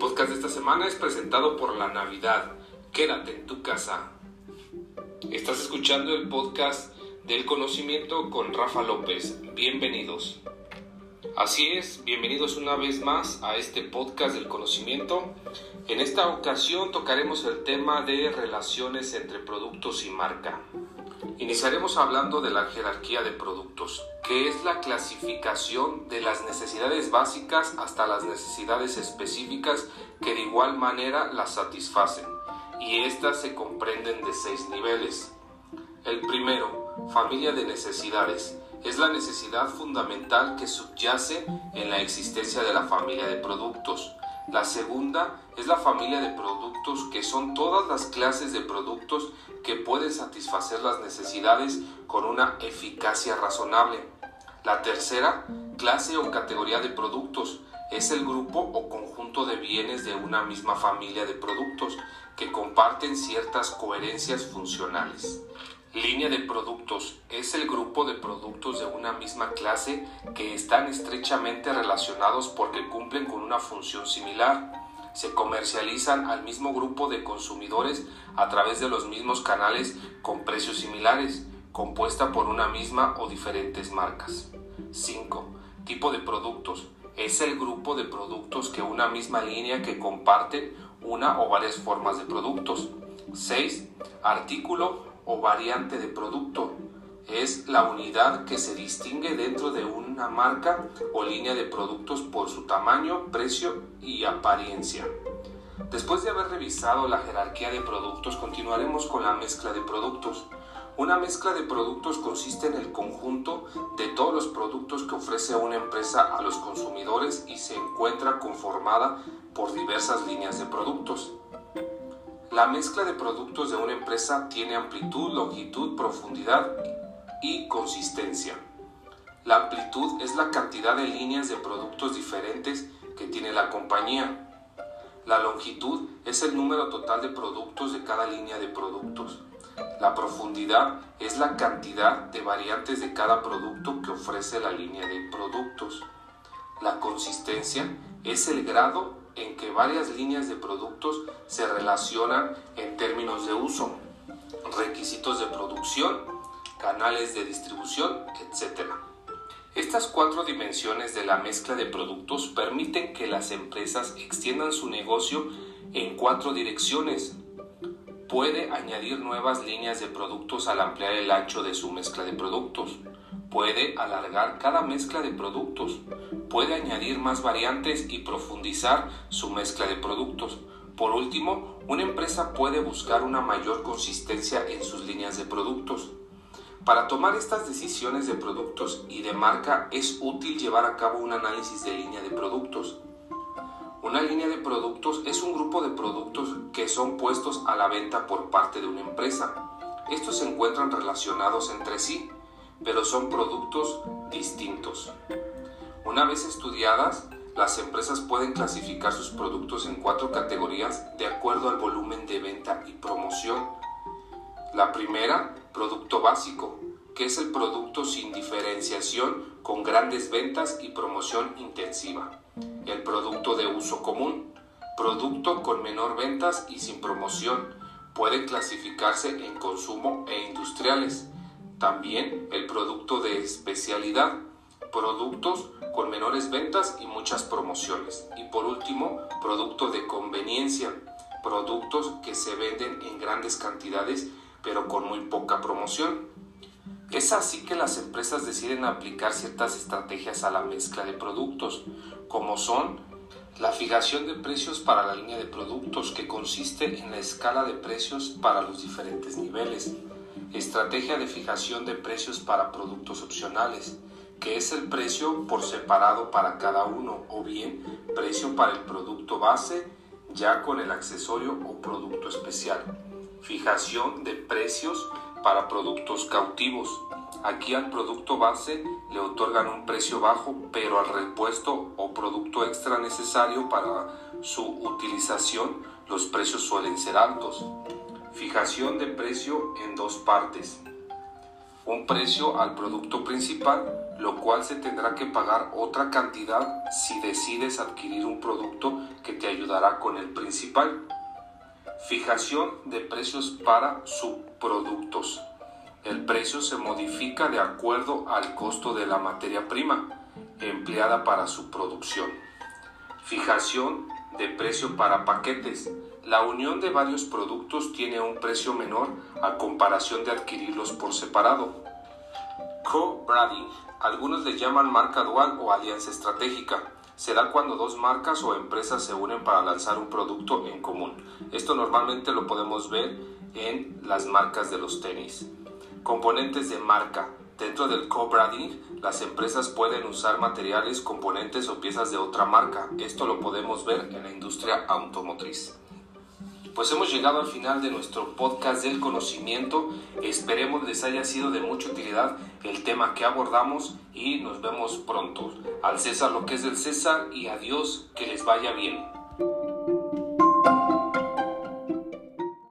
podcast de esta semana es presentado por La Navidad. Quédate en tu casa. Estás escuchando el podcast del conocimiento con Rafa López. Bienvenidos. Así es, bienvenidos una vez más a este podcast del conocimiento. En esta ocasión tocaremos el tema de relaciones entre productos y marca. Iniciaremos hablando de la jerarquía de productos, que es la clasificación de las necesidades básicas hasta las necesidades específicas que de igual manera las satisfacen, y estas se comprenden de seis niveles. El primero, familia de necesidades, es la necesidad fundamental que subyace en la existencia de la familia de productos. La segunda es la familia de productos que son todas las clases de productos que pueden satisfacer las necesidades con una eficacia razonable. La tercera, clase o categoría de productos, es el grupo o conjunto de bienes de una misma familia de productos que comparten ciertas coherencias funcionales. Línea de productos es el grupo de productos de una misma clase que están estrechamente relacionados porque cumplen con una función similar. Se comercializan al mismo grupo de consumidores a través de los mismos canales con precios similares, compuesta por una misma o diferentes marcas. 5. Tipo de productos. Es el grupo de productos que una misma línea que comparten una o varias formas de productos. 6. Artículo o variante de producto. Es la unidad que se distingue dentro de una marca o línea de productos por su tamaño, precio y apariencia. Después de haber revisado la jerarquía de productos, continuaremos con la mezcla de productos. Una mezcla de productos consiste en el conjunto de todos los productos que ofrece una empresa a los consumidores y se encuentra conformada por diversas líneas de productos. La mezcla de productos de una empresa tiene amplitud, longitud, profundidad y consistencia. La amplitud es la cantidad de líneas de productos diferentes que tiene la compañía. La longitud es el número total de productos de cada línea de productos. La profundidad es la cantidad de variantes de cada producto que ofrece la línea de productos. La consistencia es el grado en que varias líneas de productos se relacionan en términos de uso, requisitos de producción, canales de distribución, etc. Estas cuatro dimensiones de la mezcla de productos permiten que las empresas extiendan su negocio en cuatro direcciones. Puede añadir nuevas líneas de productos al ampliar el ancho de su mezcla de productos. Puede alargar cada mezcla de productos. Puede añadir más variantes y profundizar su mezcla de productos. Por último, una empresa puede buscar una mayor consistencia en sus líneas de productos. Para tomar estas decisiones de productos y de marca es útil llevar a cabo un análisis de línea de productos. Una línea de productos es un grupo de productos que son puestos a la venta por parte de una empresa. Estos se encuentran relacionados entre sí pero son productos distintos. Una vez estudiadas, las empresas pueden clasificar sus productos en cuatro categorías de acuerdo al volumen de venta y promoción. La primera, producto básico, que es el producto sin diferenciación con grandes ventas y promoción intensiva. El producto de uso común, producto con menor ventas y sin promoción, puede clasificarse en consumo e industriales. También el producto de especialidad, productos con menores ventas y muchas promociones. Y por último, producto de conveniencia, productos que se venden en grandes cantidades pero con muy poca promoción. Es así que las empresas deciden aplicar ciertas estrategias a la mezcla de productos, como son la fijación de precios para la línea de productos, que consiste en la escala de precios para los diferentes niveles Estrategia de fijación de precios para productos opcionales, que es el precio por separado para cada uno, o bien precio para el producto base ya con el accesorio o producto especial. Fijación de precios para productos cautivos. Aquí al producto base le otorgan un precio bajo, pero al repuesto o producto extra necesario para su utilización los precios suelen ser altos. Fijación de precio en dos partes. Un precio al producto principal, lo cual se tendrá que pagar otra cantidad si decides adquirir un producto que te ayudará con el principal. Fijación de precios para subproductos. El precio se modifica de acuerdo al costo de la materia prima empleada para su producción. Fijación de precio para paquetes. La unión de varios productos tiene un precio menor a comparación de adquirirlos por separado. Co-branding. Algunos le llaman marca dual o alianza estratégica. Se da cuando dos marcas o empresas se unen para lanzar un producto en común. Esto normalmente lo podemos ver en las marcas de los tenis. Componentes de marca. Dentro del co-branding, las empresas pueden usar materiales, componentes o piezas de otra marca. Esto lo podemos ver en la industria automotriz. Pues hemos llegado al final de nuestro podcast del conocimiento. Esperemos les haya sido de mucha utilidad el tema que abordamos y nos vemos pronto. Al César lo que es del César y a Dios que les vaya bien.